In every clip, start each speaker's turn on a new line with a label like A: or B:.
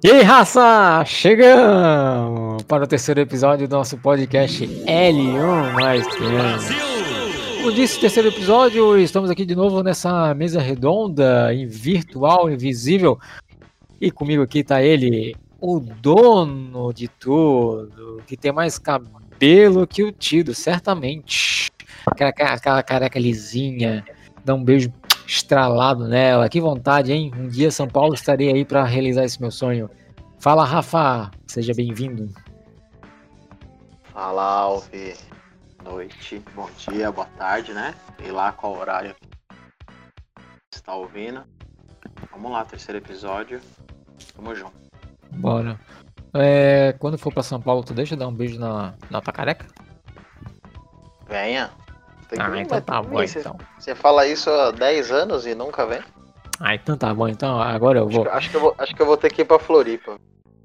A: E aí, raça! Chegamos para o terceiro episódio do nosso podcast L1 mais Como disse, terceiro episódio, estamos aqui de novo nessa mesa redonda, em virtual, invisível. E comigo aqui está ele, o dono de tudo, que tem mais cabelo que o Tido, certamente. Aquela, aquela careca lisinha, dá um beijo estralado nela. Que vontade, hein? Um dia São Paulo estarei aí para realizar esse meu sonho. Fala, Rafa. Seja bem-vindo.
B: Fala, Alve. Noite, bom dia, boa tarde, né? Sei lá qual horário está ouvindo. Vamos lá, terceiro episódio. Tamo junto.
A: Bora. É, quando for para São Paulo, tu deixa dar um beijo na, na tua careca?
B: Venha.
A: Tem ah, então tá bom,
B: você,
A: então.
B: Você fala isso há 10 anos e nunca vem?
A: Ah, então tá bom. Então agora eu vou.
B: Acho, acho, que, eu vou, acho que eu vou ter que ir pra Floripa.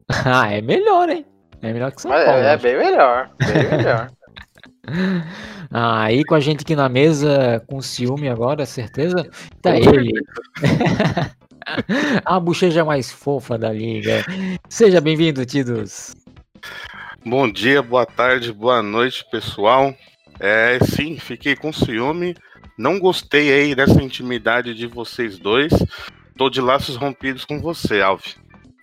A: ah, é melhor, hein? É melhor que São
B: Mas
A: Paulo.
B: É, é bem melhor. Bem melhor.
A: ah, aí com a gente aqui na mesa, com ciúme agora, certeza? Tá ele. a bochecha mais fofa da liga. Seja bem-vindo, Tidos.
C: Bom dia, boa tarde, boa noite, pessoal. É, sim, fiquei com ciúme. Não gostei aí dessa intimidade de vocês dois. Tô de laços rompidos com você, Alves.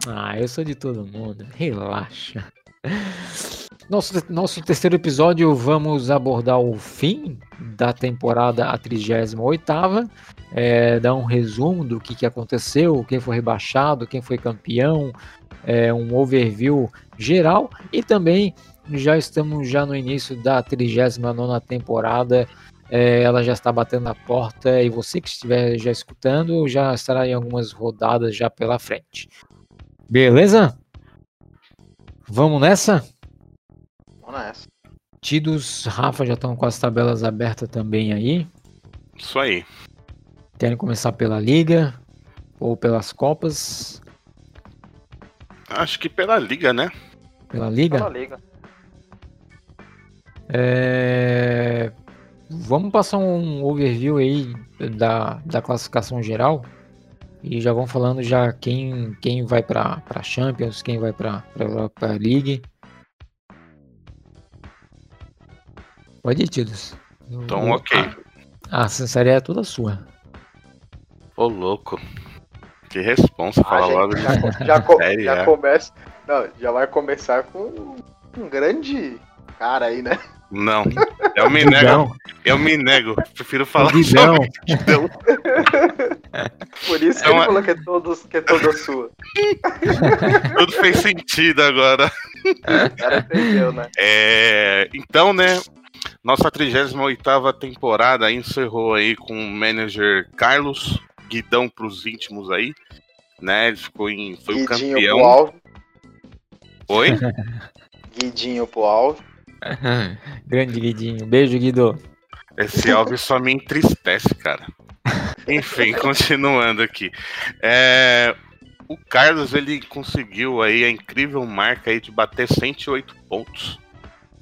A: Ah, eu sou de todo mundo. Relaxa. Nosso, nosso terceiro episódio, vamos abordar o fim da temporada, a 38 é, dar um resumo do que, que aconteceu, quem foi rebaixado, quem foi campeão, é, um overview geral e também já estamos já no início da 39 temporada. É, ela já está batendo na porta e você que estiver já escutando já estará em algumas rodadas já pela frente. Beleza? Vamos nessa?
B: Vamos nessa.
A: Tidos, Rafa já estão com as tabelas abertas também aí.
C: Isso aí.
A: Querem começar pela Liga ou pelas Copas?
C: Acho que pela Liga, né?
A: Pela Liga?
B: Pela Liga.
A: É... Vamos passar um overview aí da, da classificação geral e já vão falando já quem, quem vai para Champions, quem vai para Europa League. Pode ir, Tidos.
C: Então, ok.
A: A, a sinceridade é toda sua.
C: Ô, louco. Que responsa, falar logo
B: já, já, co já é. começa. Não, já vai começar com um grande cara aí, né?
C: Não, eu me nego. Eu me nego. Prefiro falar
A: Guidão.
C: Guidão.
B: Por isso que então, ele é- falou que é, todos, que é toda sua.
C: Tudo fez sentido agora.
B: O cara entendeu, né?
C: É, então, né? Nossa 38 temporada encerrou aí com o manager Carlos, Guidão pros íntimos aí. Né? Ele ficou em. Foi Guidinho o campeão. Pro alvo. Oi?
B: Guidinho pro alvo.
A: Grande Guidinho. Beijo, Guido.
C: Esse Alves só me entristece, cara. Enfim, continuando aqui. É, o Carlos ele conseguiu aí a incrível marca aí de bater 108 pontos,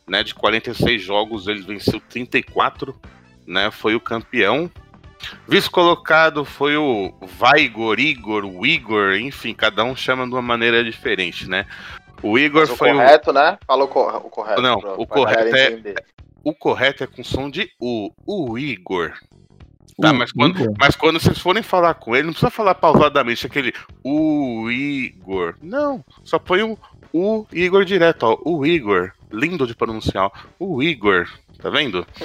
C: né? De 46 jogos ele venceu 34, né? Foi o campeão. Vice-colocado foi o Vaigor, Igor, o Igor, enfim, cada um chama de uma maneira diferente, né? O Igor
B: Mas o
C: foi
B: correto, o... né? Fala o, cor... o correto.
C: Não, o correto é o correto é com som de U, o Igor. Tá, mas quando, mas quando vocês forem falar com ele, não precisa falar pausadamente aquele o Igor. Não, só põe o, o Igor direto, ó. O Igor. Lindo de pronunciar. O Igor. Tá vendo?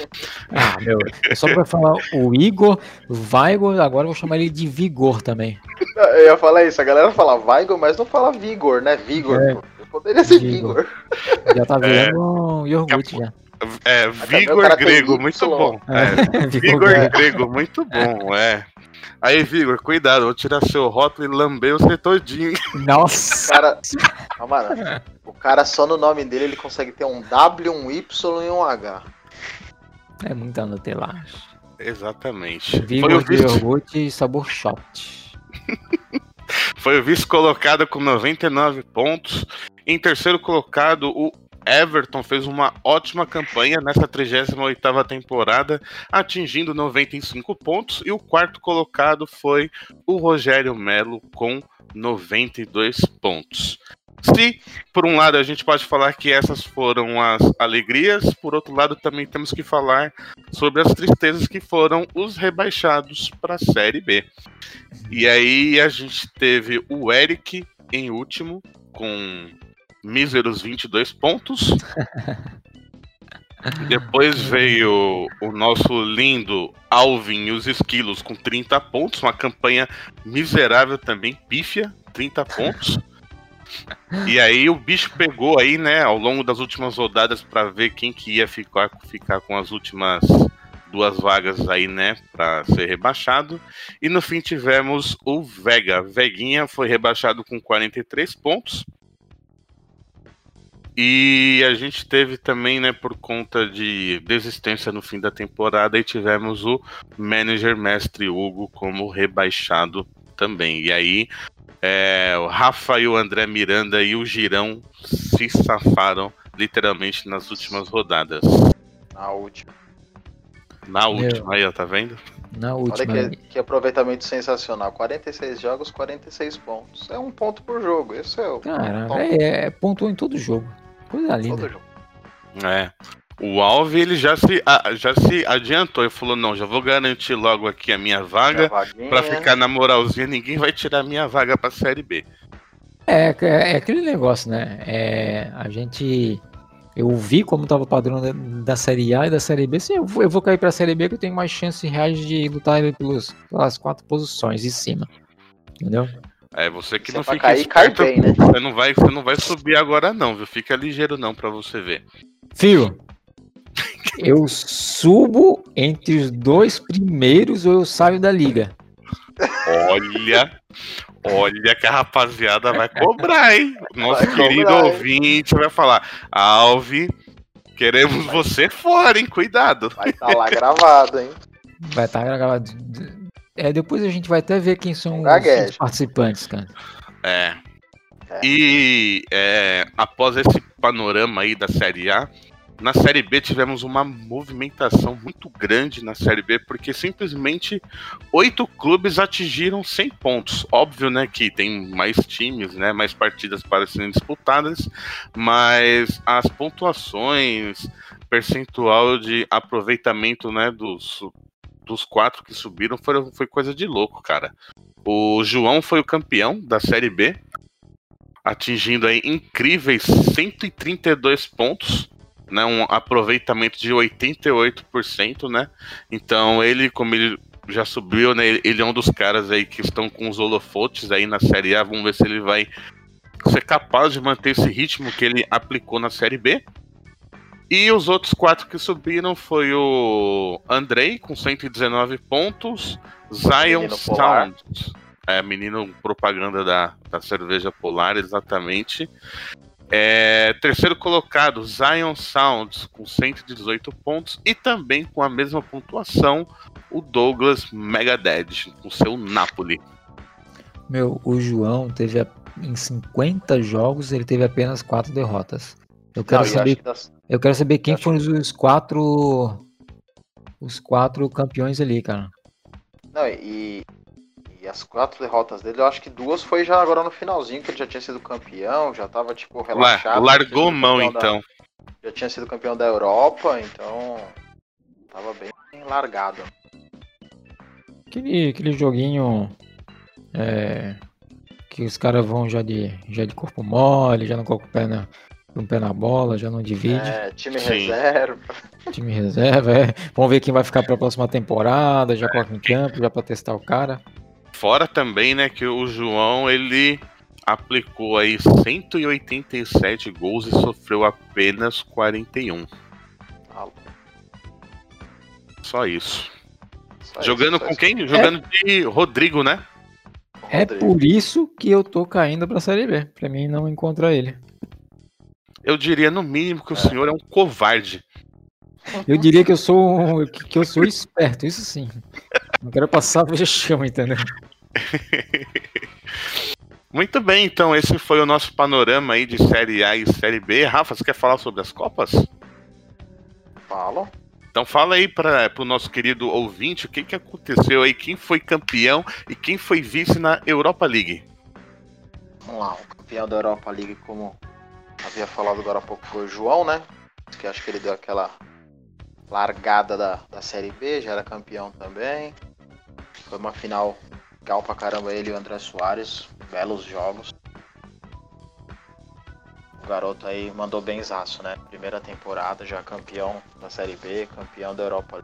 A: Ah, meu. É só pra falar o Igor, Vigor, agora eu vou chamar ele de Vigor também.
B: Eu ia falar isso, a galera fala Vigor, mas não fala Vigor, né? Vigor. É. Poderia ser Vigor.
A: Já tá vendo é. um iogurte já.
C: É, Vigor grego, muito bom. É. é. Vigor grego, muito bom, é. Aí, Vigor, cuidado, vou tirar seu rótulo e lamber você todinho.
A: Nossa!
B: O cara, calma, o cara só no nome dele ele consegue ter um W, um Y e um H.
A: É muita Nutellagem.
C: Exatamente.
A: Vigor de iogurte e sabor shot.
C: Foi o vice colocado com 99 pontos. Em terceiro colocado, o Everton fez uma ótima campanha nessa 38ª temporada, atingindo 95 pontos, e o quarto colocado foi o Rogério Melo com 92 pontos. Se, por um lado, a gente pode falar que essas foram as alegrias, por outro lado, também temos que falar sobre as tristezas que foram os rebaixados para a Série B. E aí a gente teve o Eric em último, com míseros 22 pontos. Depois veio o nosso lindo Alvin e os Esquilos com 30 pontos, uma campanha miserável também, pífia, 30 pontos. E aí o bicho pegou aí, né, ao longo das últimas rodadas para ver quem que ia ficar, ficar com as últimas duas vagas aí, né, para ser rebaixado. E no fim tivemos o Vega. Veguinha foi rebaixado com 43 pontos. E a gente teve também, né, por conta de desistência no fim da temporada, e tivemos o manager mestre Hugo como rebaixado também. E aí é, o Rafa e o André Miranda e o Girão se safaram literalmente nas últimas rodadas.
B: Na última.
C: Na última, aí, ó, tá vendo?
A: Na última.
B: Olha que, que, aproveitamento sensacional. 46 jogos, 46 pontos. É um ponto por jogo. Esse é o.
A: Cara, é, é pontuou em todo jogo. Coisa linda.
C: É. O Alve ele já se, já se adiantou e falou: não, já vou garantir logo aqui a minha vaga para ficar na moralzinha, ninguém vai tirar minha vaga para Série B.
A: É, é, é, aquele negócio, né? É, a gente. Eu vi como estava o padrão da, da, Série A e da Série B. Sim, eu vou, eu vou cair para a Série B que eu tenho mais chances reais de lutar pelos, pelas quatro posições de cima. Entendeu?
C: É, você que
B: você
C: não fica
B: cair, esperto, cai bem, né?
C: você, não vai, você não vai subir agora não, viu? Fica ligeiro não para você ver.
A: Fio, eu subo entre os dois primeiros ou eu saio da liga.
C: Olha, olha que a rapaziada vai cobrar, hein? Nosso vai querido cobrar, ouvinte vai falar: Alve, queremos vai. você fora, hein? Cuidado.
B: Vai estar tá lá gravado, hein?
A: Vai estar tá gravado. É, depois a gente vai até ver quem são os, os participantes, cara.
C: É. é. E é, após esse panorama aí da Série A, na Série B tivemos uma movimentação muito grande na Série B, porque simplesmente oito clubes atingiram 100 pontos. Óbvio, né, que tem mais times, né, mais partidas para serem disputadas, mas as pontuações, percentual de aproveitamento, né, dos, dos quatro que subiram foi, foi coisa de louco, cara. O João foi o campeão da Série B, atingindo aí incríveis 132 pontos né, um aproveitamento de 88%, né? Então ele, como ele já subiu, né? Ele é um dos caras aí que estão com os holofotes aí na Série A. Vamos ver se ele vai ser capaz de manter esse ritmo que ele aplicou na Série B. E os outros quatro que subiram foi o Andrei com 119 pontos, Zion Sound, é menino propaganda da, da cerveja polar, exatamente. É, terceiro colocado, Zion Sounds, com 118 pontos. E também com a mesma pontuação, o Douglas Megadeth, com seu Napoli.
A: Meu, o João teve em 50 jogos, ele teve apenas 4 derrotas. Eu quero Não, saber. Eu, das... eu quero saber quem foram os quatro. Os quatro campeões ali, cara.
B: Não, e e as quatro derrotas dele, eu acho que duas foi já agora no finalzinho, que ele já tinha sido campeão, já tava, tipo, relaxado.
C: largou mão, então.
B: Da, já tinha sido campeão da Europa, então. Tava bem largado.
A: Aquele, aquele joguinho. É, que os caras vão já de, já de corpo mole, já não colocam o pé na, um pé na bola, já não divide.
B: É, time Sim. reserva.
A: Time reserva, é. Vamos ver quem vai ficar para a próxima temporada, já coloca em campo, já para testar o cara.
C: Fora também, né, que o João, ele aplicou aí 187 gols e sofreu apenas 41. Só isso. Só Jogando isso, com quem? Isso. Jogando é... de Rodrigo, né?
A: É por isso que eu tô caindo pra Série B. Pra mim não encontrar ele.
C: Eu diria no mínimo que o é. senhor é um covarde.
A: Eu diria que eu sou que eu sou esperto, isso sim. Não quero passar vexame, entendeu?
C: Muito bem, então esse foi o nosso panorama aí de Série A e Série B. Rafa, você quer falar sobre as Copas?
B: Falo.
C: Então fala aí para o nosso querido ouvinte o que, que aconteceu aí, quem foi campeão e quem foi vice na Europa League.
B: Vamos lá, o campeão da Europa League, como havia falado agora há pouco, foi o João, né? Que acho que ele deu aquela largada da, da Série B, já era campeão também. Foi uma final legal pra caramba ele e o André Soares, belos jogos. O garoto aí mandou benzaço, né? Primeira temporada, já campeão da Série B, campeão da Europa.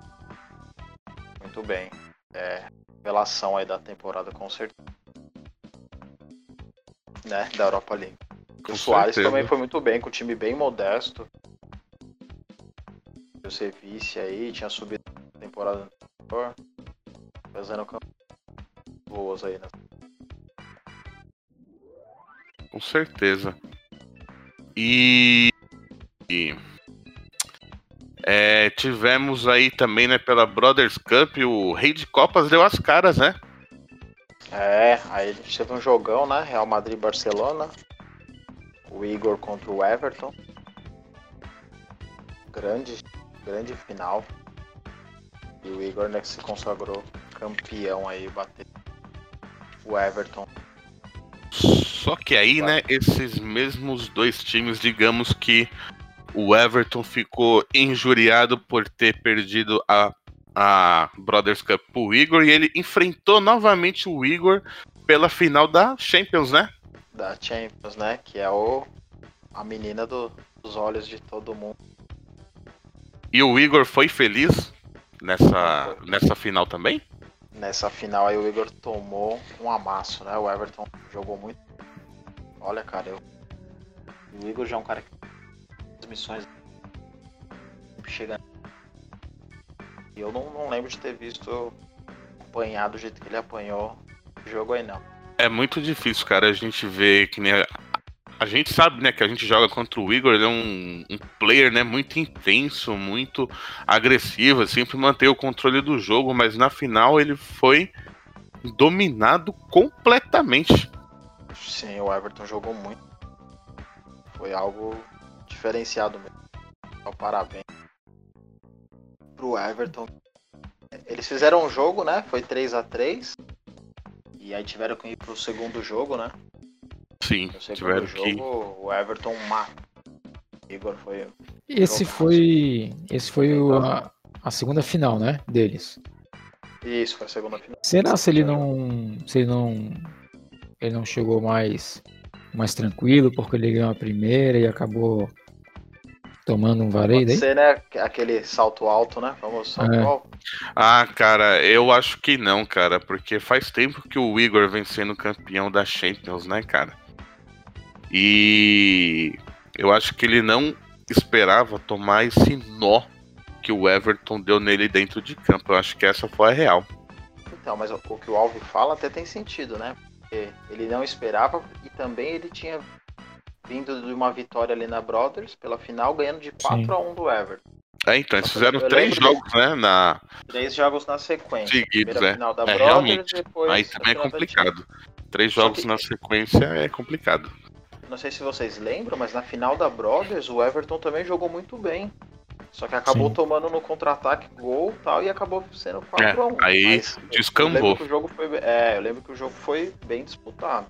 B: Muito bem. É, revelação aí da temporada com certeza. Né? Da Europa League.
C: Com
B: o Soares
C: certeza.
B: também foi muito bem, com o time bem modesto. Eu ser vice aí, tinha subido na temporada anterior. Fazendo boas aí, né?
C: Com certeza. E. e, é, tivemos aí também, né, pela Brothers Cup, o Rei de Copas deu as caras, né?
B: É, aí a gente teve um jogão, né? Real Madrid e Barcelona. O Igor contra o Everton. Grande, grande final. E o Igor né, que se consagrou campeão aí, bateu o Everton.
C: Só que aí, né, esses mesmos dois times, digamos que o Everton ficou injuriado por ter perdido a, a Brothers Cup pro Igor e ele enfrentou novamente o Igor pela final da Champions, né?
B: Da Champions, né? Que é o a menina do- dos olhos de todo mundo.
C: E o Igor foi feliz nessa, nessa final também?
B: Nessa final aí o Igor tomou um amasso, né? O Everton jogou muito. Olha, cara, eu... o Igor já é um cara que as missões sempre chega. E eu não, não lembro de ter visto apanhar do jeito que ele apanhou o jogo aí não.
C: É muito difícil, cara, a gente ver que nem. A, a gente sabe, né, que a gente joga contra o Igor, ele é um, um player, né, muito intenso, muito agressivo, sempre manter o controle do jogo, mas na final ele foi dominado completamente.
B: Sim, o Everton jogou muito. Foi algo diferenciado mesmo. Então, parabéns pro Everton. Eles fizeram um jogo, né? Foi 3 a 3 E aí tiveram que ir pro segundo jogo, né?
C: Sim,
B: No segundo
C: tiveram
B: jogo,
C: que.
B: o Everton mata. Igor foi.
A: Esse foi, esse foi o- a, a segunda final, né, deles.
B: Isso, foi a segunda final.
A: Será se ele não, se ele não, ele não chegou mais, mais tranquilo porque ele ganhou a primeira e acabou tomando um vareio
B: Pode ser, né? Aquele salto alto, né? Vamos salto
A: É.
B: alto.
C: Ah, cara, eu acho que não, cara, porque faz tempo que o Igor vem sendo campeão da Champions, né, cara? E eu acho que ele não esperava tomar esse nó que o Everton deu nele dentro de campo. Eu acho que essa foi a real.
B: Então, mas o, o que o Alves fala até tem sentido, né? Porque ele não esperava e também ele tinha vindo de uma vitória ali na Brothers pela final, ganhando de 4
A: Sim.
B: a 1 do Everton.
C: É, então, eles fizeram três jogos, né, na...
B: Três jogos na sequência.
C: seguidos,
B: Primeira
C: é.
B: final da
C: É,
B: Brothers,
C: realmente.
B: depois
C: Aí também é complicado. Três
B: Só
C: jogos
B: que-
C: na sequência é complicado.
B: Não sei se vocês lembram, mas na final da Brothers o Everton também jogou muito bem. Só que acabou
A: Sim.
B: tomando no contra-ataque gol e tal, e acabou sendo 4 a 1
C: É, aí descambou.
B: Eu lembro que o jogo foi, é, eu lembro que o jogo foi bem disputado.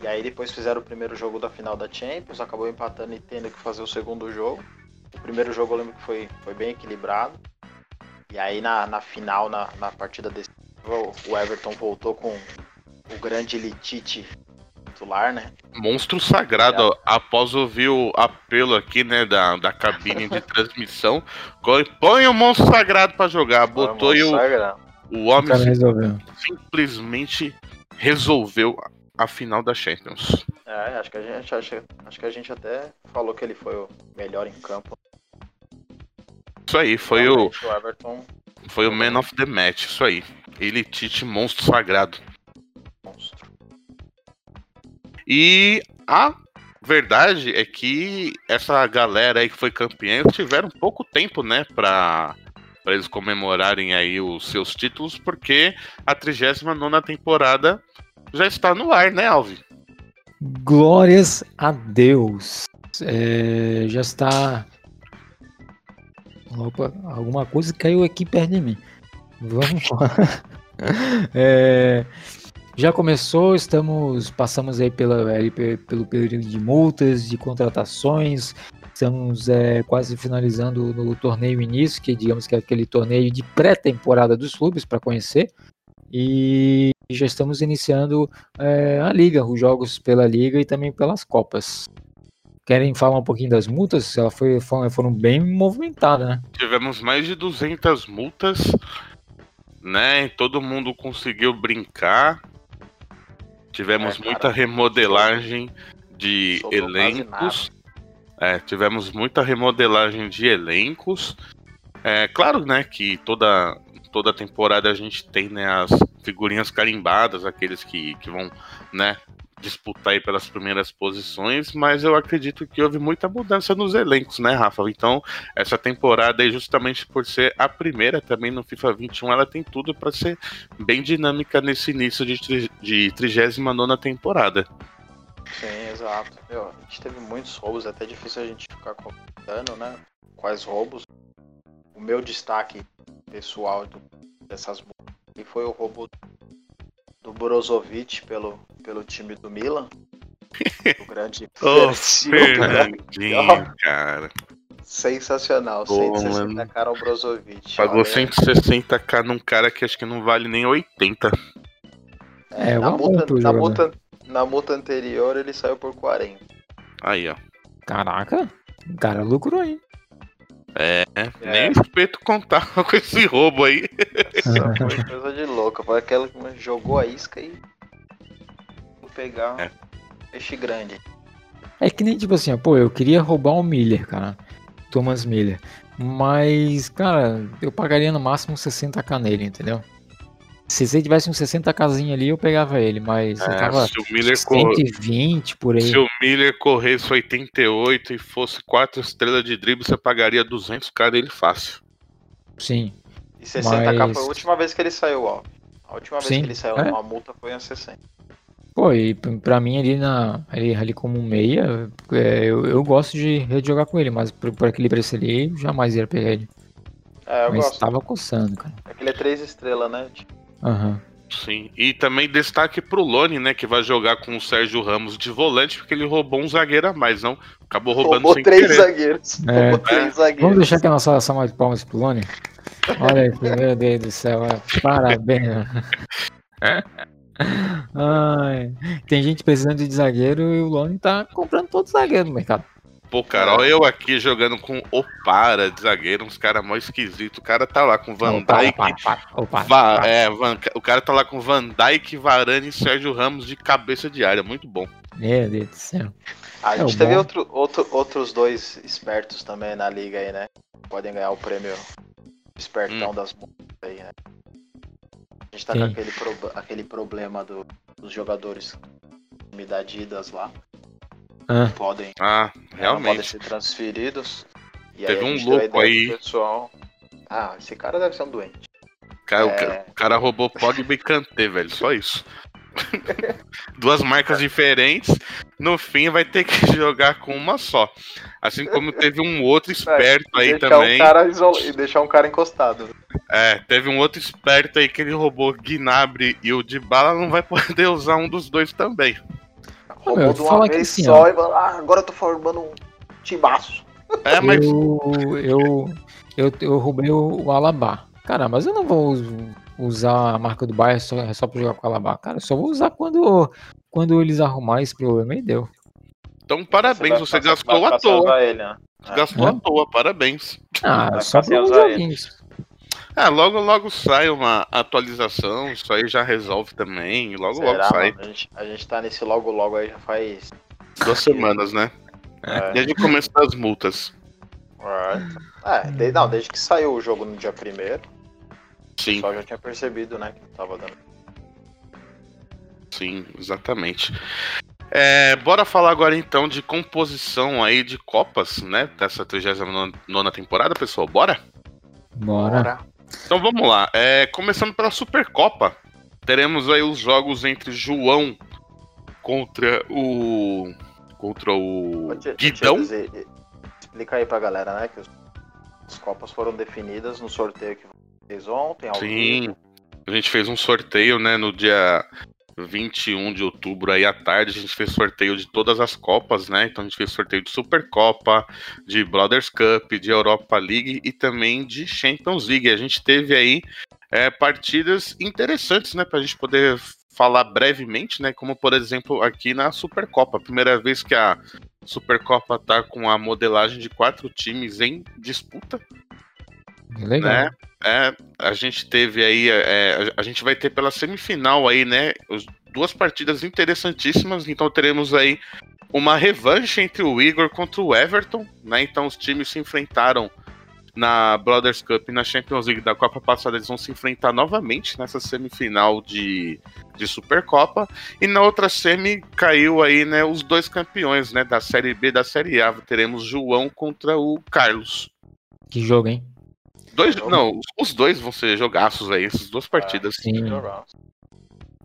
B: E aí depois fizeram o primeiro jogo da final da Champions, acabou empatando e tendo que fazer o segundo jogo. O primeiro jogo eu lembro que foi, foi bem equilibrado. E aí na, na final, na, na partida decisiva, o- o Everton voltou com o grande Litite titular, né?
C: Monstro sagrado, ó, após ouvir o apelo aqui, né, da, da cabine de transmissão, põe o monstro sagrado pra jogar, botou e o,
B: Sagrado.
C: o
A: O
C: homem simplesmente resolveu a final da Champions.
B: É, acho que a gente acho, acho que a gente até falou que ele foi o melhor em campo.
C: Isso aí, foi o,
B: Realmente, o Everton
C: foi o Man of the Match, isso aí. Ele, Tite, monstro sagrado.
B: monstro.
C: E a verdade é que essa galera aí que foi campeã, tiveram pouco tempo, né, pra, pra eles comemorarem aí os seus títulos, porque a 39 temporada já está no ar, né, Alvi?
A: Glórias a Deus. É, já está. Opa, alguma coisa caiu aqui perto de mim. Vamos lá. É, Já começou, estamos passamos aí pela, pelo período de multas, de contratações, estamos é, quase finalizando no torneio início, que digamos que é aquele torneio de pré-temporada dos clubes para conhecer, e já estamos iniciando é, a liga, os jogos pela liga e também pelas copas. Querem falar um pouquinho das multas? Ela foi, foram bem movimentadas, né?
C: Tivemos mais de 200 multas, né? Todo mundo conseguiu brincar. Tivemos é, muita remodelagem de elencos. É, tivemos muita remodelagem de elencos. É claro, né, que toda toda temporada a gente tem né, as figurinhas carimbadas, aqueles que, que vão, né, disputar aí pelas primeiras posições, mas eu acredito que houve muita mudança nos elencos, né, Rafa? Então, essa temporada justamente por ser a primeira também no FIFA 21, ela tem tudo para ser bem dinâmica nesse início de, de 39 temporada.
B: Sim, exato. Meu, a gente teve muitos roubos, é até difícil a gente ficar contando, né? Quais roubos. O meu destaque pessoal do, dessas e foi o roubo do Brozovic pelo, pelo time do Milan. O grande
C: oh, Fernandinho, cara.
B: Sensacional, Pô, 160k cara ao Brozovic.
C: Pagou 160k num cara que acho que não vale nem 80.
B: É, é na, multa, na, multa, na multa anterior ele saiu por 40.
C: Aí, ó.
A: Caraca, o cara lucrou aí.
C: É, é, nem o espeto contava com esse roubo aí.
B: Foi coisa de louca. Foi aquela que jogou a isca e. Vou pegar é. peixe grande.
A: É que nem tipo assim, pô, eu queria roubar o um Miller, cara. Thomas Miller. Mas, cara, eu pagaria no máximo 60k nele, entendeu? Se você tivesse um 60 casinha ali, eu pegava ele, mas é, tava se o Miller 120 por aí.
C: Se o Miller corresse 88 e fosse 4 estrelas de drible, você pagaria 200k dele fácil.
A: Sim.
B: E 60k mas... foi a última vez que ele saiu, ó. A última vez Sim, que ele saiu é. numa multa foi a 60.
A: Pô, e pra mim ali, na, ali, ali como meia, é, eu, eu gosto de jogar com ele, mas por, por aquele preço ali, jamais ia pegar ele.
B: É, eu
A: mas
B: gosto.
A: tava coçando, cara.
B: Aquele é 3 estrelas, né? Tipo...
A: Aham.
C: Sim, e também destaque pro Lone, né, que vai jogar com o Sérgio Ramos de volante, porque ele roubou um zagueiro a mais, não? Acabou roubando
B: roubou sem três querer. zagueiros.
A: É. Roubou três zagueiros. Vamos deixar aqui a nossa salva de palmas pro Lone? Olha aí, meu Deus do céu, parabéns. Ai, tem gente precisando de zagueiro e o Lone tá comprando todo zagueiro no mercado.
C: Pô, cara, olha eu aqui jogando com Opara de zagueiro, uns caras mó esquisitos. O cara tá lá com Van Dijk. é, Van, o cara tá lá com Van Dijk, Varane e Sérgio Ramos de cabeça de área. Muito bom.
A: Meu Deus do céu.
B: A gente é teve outro, outro, outros dois espertos também na liga aí, né? Podem ganhar o prêmio espertão hum. das aí, né? A gente tá Sim. com aquele, pro, aquele problema do, dos jogadores me da Adidas lá.
C: Ah.
B: Podem,
C: ah, realmente.
B: podem ser transferidos.
C: E Teve aí um louco aí.
B: Pessoal, ah, esse cara deve ser um doente.
C: Cara, é... O cara roubou Pogba e Kanté, velho. Só isso. Duas marcas diferentes. No fim, vai ter que jogar com uma só. Assim como teve um outro esperto é, aí também.
B: Um E deixar um cara encostado.
C: É, teve um outro esperto aí que ele roubou Gnabry e o de bala não vai poder usar um dos dois também.
B: Roubou de uma vez assim, só ó. e ah, agora eu tô formando um timaço.
A: É, mas... eu, eu, eu, eu roubei o, o Alabá. Cara, mas eu não vou usar a marca do Bayern só, só pra jogar com o Alabá. Cara, eu só vou usar quando, quando eles arrumar esse problema e deu.
C: Então, parabéns, você, você gastou à toa. Ele, né? Gastou é. à toa, parabéns.
A: Ah, só pra uns joguinhos.
C: É, logo logo sai uma atualização, isso aí já resolve também, logo Será, logo sai.
B: A gente, a gente tá nesse logo logo aí já faz.
C: Duas semanas, né? É. Desde o começo das multas.
B: É, desde, não, desde que saiu o jogo no dia primeiro.
C: Sim. O
B: pessoal já tinha percebido, né, que tava dando.
C: Sim, exatamente. É, bora falar agora então de composição aí de Copas, né? Dessa 39 temporada, pessoal. Bora?
A: Bora. Bora.
C: Então vamos lá. É, começando pela Supercopa, teremos aí os jogos entre João contra o. contra o. Guidão. Dizer,
B: explica aí pra galera, né? Que as Copas foram definidas no sorteio que fez ontem.
C: Sim. A gente fez um sorteio, né, no dia 21 de outubro aí à tarde, a gente fez sorteio de todas as Copas, né? Então a gente fez sorteio de Supercopa, de Brothers Cup, de Europa League e também de Champions League. A gente teve aí é, partidas interessantes, né? Pra gente poder falar brevemente, né? Como por exemplo aqui na Supercopa, primeira vez que a Supercopa tá com a modelagem de quatro times em disputa.
A: Legal.
C: Né? É, a gente teve aí, é, a gente vai ter pela semifinal aí, né? os- duas partidas interessantíssimas. Então teremos aí uma revanche entre o Igor contra o Everton, né? Então os times se enfrentaram na Brothers Cup e na Champions League da Copa passada. Eles vão se enfrentar novamente nessa semifinal de, de Supercopa. E na outra semi caiu aí, né? Os dois campeões, né? Da Série B e da Série A. Teremos João contra o Carlos.
A: Que jogo, hein?
C: Dois, não, os- dois vão ser jogaços aí, essas duas partidas.
A: Sim.
B: Jogar.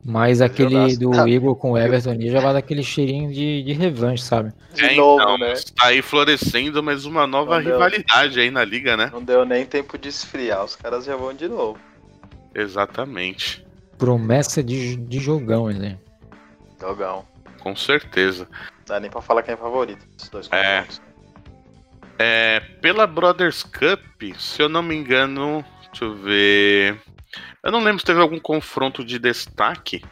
A: Mas aquele
B: jogaço.
A: do Igor com o Everton ali já vai dar aquele cheirinho de, de revanche, sabe?
B: De
C: É,
B: novo,
C: então,
B: né?
C: Está aí florescendo mais uma nova
B: Não deu.
C: rivalidade aí na liga, né?
B: Não deu nem tempo de esfriar, os caras já vão de novo.
C: Exatamente.
A: Promessa de, de jogão, né?
B: Jogão.
C: Com certeza.
B: Não dá nem pra falar quem é favorito. Esses dois
C: É.
B: confrontos.
C: É, pela Brothers Cup, se eu não me engano, deixa eu ver. Eu não lembro se teve algum confronto de destaque.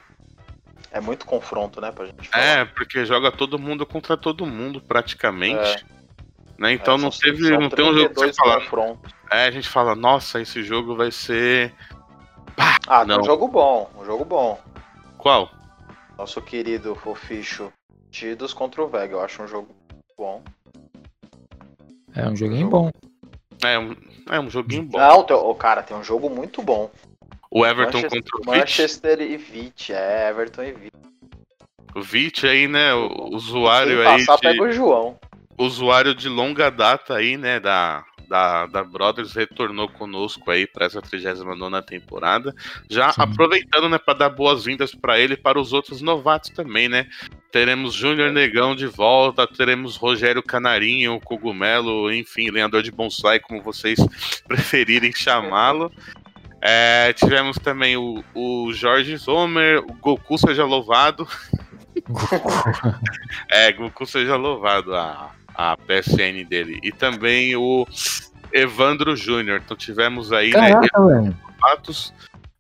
B: É muito confronto, né, pra gente falar.
C: É, porque joga todo mundo contra todo mundo praticamente.
B: É.
C: Né? Então
B: É,
C: não teve. Não tem um jogo que você
B: 32
C: fala.
B: confrontos.
C: É, a gente fala, nossa, esse jogo vai ser.
B: Ah, tem
C: Não.
B: um jogo bom, um jogo bom.
C: Qual?
B: Nosso querido Foficho Tidos contra o Vega. Eu acho um jogo bom.
A: É um joguinho bom.
C: É um, é um joguinho bom.
B: Não, tem, ô, cara, tem um jogo muito bom.
C: O Everton
B: Manchester,
C: contra o Vich.
B: Manchester e Vich. É, Everton e Vich.
C: O Vich aí, né? O usuário
B: Quem
C: aí.
B: passar,
C: de-
B: pega o João.
C: usuário de longa data aí, né, da, da, da Brothers, retornou conosco aí para essa 39 temporada. Já
A: Sim.
C: aproveitando, né, para dar boas-vindas para ele e para os outros novatos também, né? Teremos Júnior Negão de volta, teremos Rogério Canarinho, Cogumelo, enfim, lenhador de bonsai, como vocês preferirem chamá-lo. É, tivemos também o, o Jorge Sommer, o Goku seja louvado. É, Goku seja louvado a, a PSN dele. E também o Evandro Júnior. Então tivemos aí, né,
A: Caraca, velho.
C: novatos.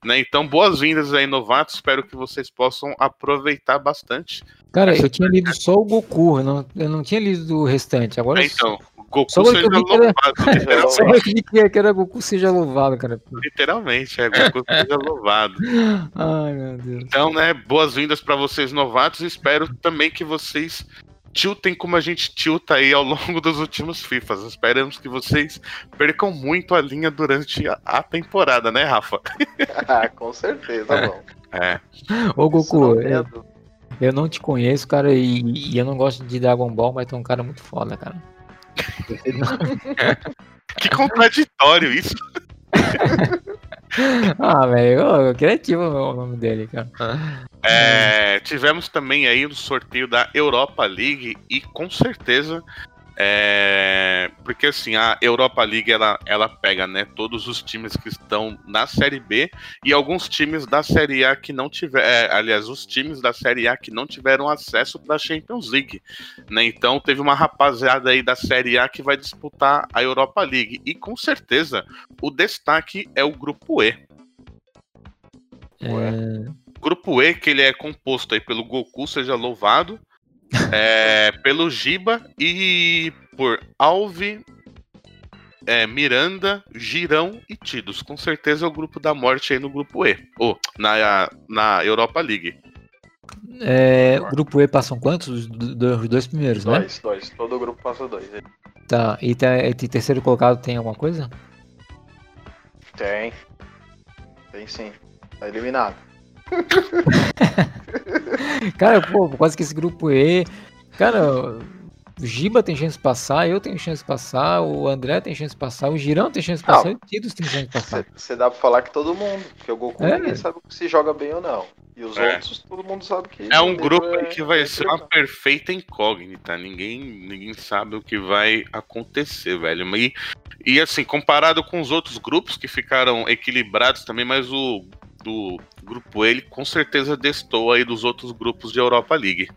C: Né? Então, boas-vindas aí, novatos. Espero que vocês possam aproveitar bastante.
A: Cara, eu tinha lido só o Goku, eu não, eu não tinha lido o restante. Agora
C: É, então, Goku
A: Só
C: seja
A: que era-
C: louvado.
A: só eu vi que era Goku seja louvado, cara.
C: literalmente, é Goku seja louvado.
A: Ai, meu Deus.
C: Então, né, boas-vindas para vocês novatos. Espero também que vocês tiltem como a gente tilta aí ao longo dos últimos FIFAs. Esperamos que vocês percam muito a linha durante a, a temporada, né, Rafa?
B: Ah, com certeza, bom.
C: É.
A: Ô, Goku, eu,
B: dúvida.
A: eu não te conheço, cara, e, e eu não gosto de Dragon Ball, mas tu é um cara muito foda, cara.
C: Que contraditório isso.
A: ah, velho, criativo o nome dele, cara.
C: É, tivemos também aí o sorteio da Europa League e com certeza. É, porque assim, a Europa League ela, ela pega né, todos os times que estão na Série B e alguns times da Série A que não tiveram. aliás, os times da Série A que não tiveram acesso para a Champions League. Né? Então teve uma rapaziada aí da Série A que vai disputar a Europa League. E com certeza o destaque é o grupo E.
A: É,
C: Grupo E, que ele é composto aí pelo Goku, seja louvado, é, pelo Giba e por Alve, é, Miranda, Girão e Tidos. Com certeza é o grupo da morte aí no grupo E, ou na, na Europa League.
A: é, o grupo E passam quantos? Os, do- os dois primeiros, né?
B: Dois, dois. Todo grupo passa dois.
A: Tá, e, tá, e terceiro colocado tem alguma coisa?
B: Tem. Tem sim. Tá eliminado.
A: Cara, pô, quase que esse grupo E. Cara, o Giba tem chance de passar, eu tenho chance de passar, o André tem chance de passar, o Girão tem chance de passar,
B: Não.
A: e o Tidos tem chance de passar.
B: Você dá pra falar que todo mundo. Porque o Goku
A: É.
B: ninguém sabe se joga bem ou não. E os
C: É.
B: outros, todo mundo sabe que.
C: É um grupo
B: é-
C: aí que vai
B: é
C: ser uma perfeita incógnita. Ninguém, ninguém sabe o que vai acontecer, velho. E, e assim, comparado com os outros grupos que ficaram equilibrados também, mas o do grupo ele com certeza destou aí dos outros grupos de Europa League.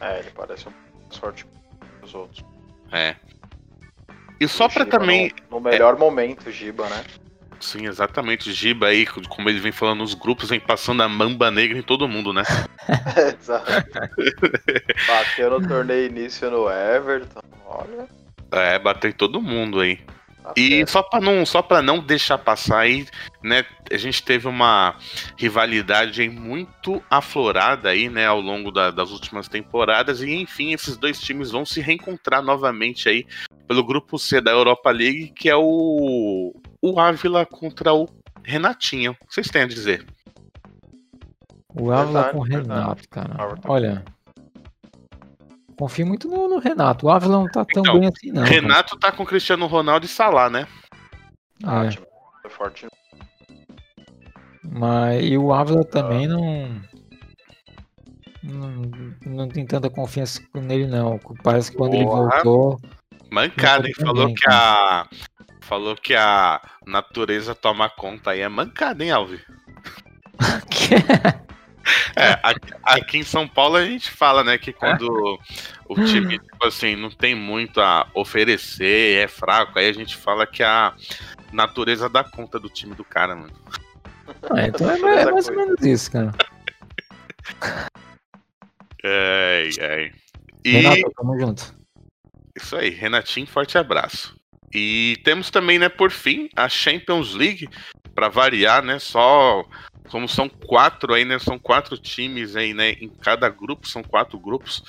B: É, ele parece um mais forte que os outros.
C: É. E só
B: Giba
C: também.
B: No, no melhor momento, o Giba, né?
C: Sim, exatamente. O Giba aí, como ele vem falando nos grupos, vem passando a mamba negra em todo mundo, né?
B: Exato. Bateu no torneio início no Everton. Olha.
C: É, bateu em todo mundo aí.
B: Tá
C: E só para não, só para não deixar passar aí, né, a gente teve uma rivalidade aí muito aflorada aí, né, ao longo da- das últimas temporadas e enfim, esses dois times vão se reencontrar novamente aí pelo grupo C da Europa League, que é o o Ávila contra o Renatinho. O que vocês têm a dizer?
A: O Ávila com o. Renato, cara. Olha. Confio muito no, no Renato. O Ávila não tá tão
C: Então,
A: bem assim, não.
C: Renato tá com Cristiano Ronaldo e Salah, né?
A: cara.
B: Ah,
A: É,
B: foi forte.
A: mas e o Ávila também não, não. Não tem tanta confiança nele, não. Parece que quando ele
C: Porra.
A: voltou.
C: Mancada, hein?
A: Também,
C: Falou que a falou que a natureza toma conta aí. É mancada, hein, Alvi? É, aqui, em São Paulo a gente fala, né, que quando o time, tipo assim, não tem muito a oferecer, é fraco, aí a gente fala que a natureza dá conta do time do cara, mano.
A: Ah, então é mais, é mais ou menos isso, cara.
C: Ai, ai. E
A: Renato, tamo junto.
C: isso aí, Renatinho, forte abraço. E temos também, né, por fim, a Champions League, pra variar, né, só como são quatro aí, né, são quatro times aí, né, em cada grupo, são quatro grupos,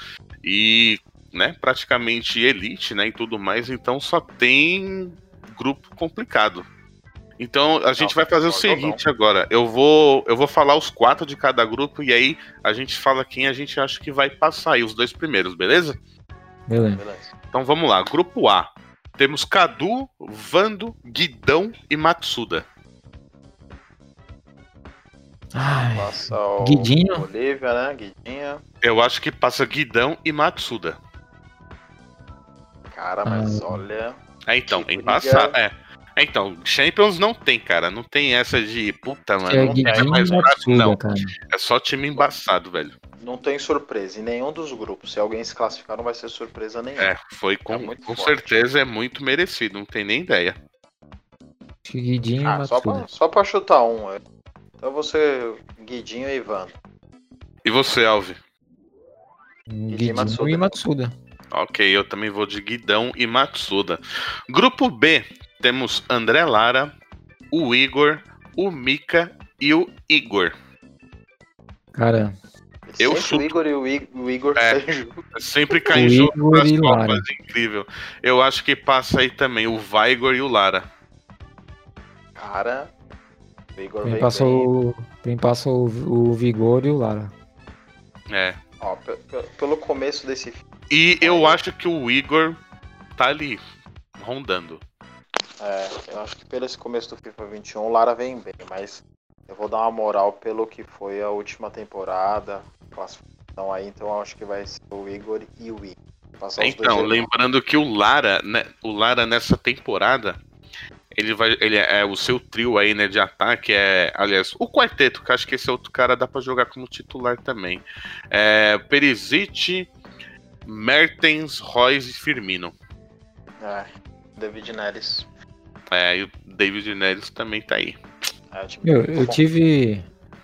C: e, né, praticamente elite, né, e tudo mais, então só tem grupo complicado. Então a gente vai fazer o seguinte agora, eu vou eu vou falar os quatro de cada grupo e aí a gente fala quem a gente acha que vai passar aí, os dois primeiros, beleza?
A: Beleza.
B: Beleza.
C: Então vamos lá, grupo A. Temos Cadu, Vando, Guidão e Matsuda.
A: Ai,
B: Passa o
A: Guidinho.
B: Olivia, né? Guidinha.
C: Eu acho que passa Guidão e Matsuda.
B: Cara, mas
A: Ah.
B: olha.
C: É, então,
B: Que
C: embaçado. É. É, então, Champions não tem, cara. Não tem essa de puta, mano.
A: é
C: não
A: Guidinho
C: é mais
A: Matsuda,
C: não.
A: cara.
C: É só time embaçado, velho.
B: Não tem surpresa em nenhum dos grupos. Se alguém se classificar, não vai ser surpresa nenhuma.
C: É, foi com,
B: É muito
C: com
B: forte.
C: certeza é muito merecido, não tem nem ideia.
A: Guidinho
B: Ah, só
A: Matsuda.
B: pra, só pra chutar um. É. Então você, Guidinho e Ivan.
C: E você, Alvi?
A: Guidinho
B: Matsuda.
A: e Matsuda.
C: Ok, eu também vou de Guidão e Matsuda. Grupo B, temos André Lara, o Igor, o Mika e o Igor.
A: Cara,
C: Eu
B: Sempre
C: chuto-
B: o Igor e o, I- o Igor
C: É. Sempre cai junto nas Copas, incrível. Eu acho que passa aí também o Vigor e o Lara.
B: Cara, o Igor
A: quem
B: vem
A: passa,
B: bem.
A: o, quem passa o, o Vigor e o Lara.
C: É.
B: Ó, pe- pe- pelo começo desse
C: E eu acho que o Igor tá ali, rondando.
B: É, eu acho que pelo esse começo do FIFA 21 o Lara vem bem, mas eu vou dar uma moral pelo que foi a última temporada, classificação aí, então eu acho que vai ser o Igor e o Igor.
C: Então, lembrando que o Lara, né, o Lara nessa temporada, ele vai, ele é o seu trio aí, né, de ataque é, aliás, o quarteto, que acho que esse outro cara dá pra jogar como titular também. É Perisic, Mertens, Royce e Firmino.
B: É, David Neres.
C: É, e o David Neres também tá aí.
B: É,
A: eu tive,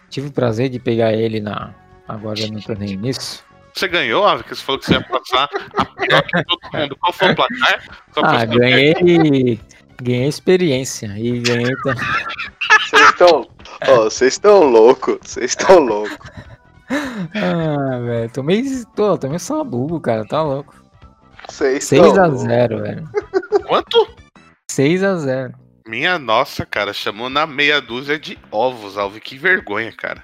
A: tive o prazer de pegar ele na, agora no torneio início.
C: Você ganhou, Ave, que você falou que você ia passar a pior que todo mundo. Qual foi o placar? Só
A: Ah, ganhei, ganhei experiência e ganhei
B: Vocês estão. Ó, vocês estão loucos. Vocês estão loucos.
A: Ah, velho, tomei, tô, tomei só bugo, cara, tá louco.
B: Vocês
A: 6
B: estão
A: a
B: loucos.
A: 0 velho.
C: Quanto?
A: 6 a 0
C: Minha nossa, cara, chamou na meia dúzia de ovos, Alve. Que vergonha, cara.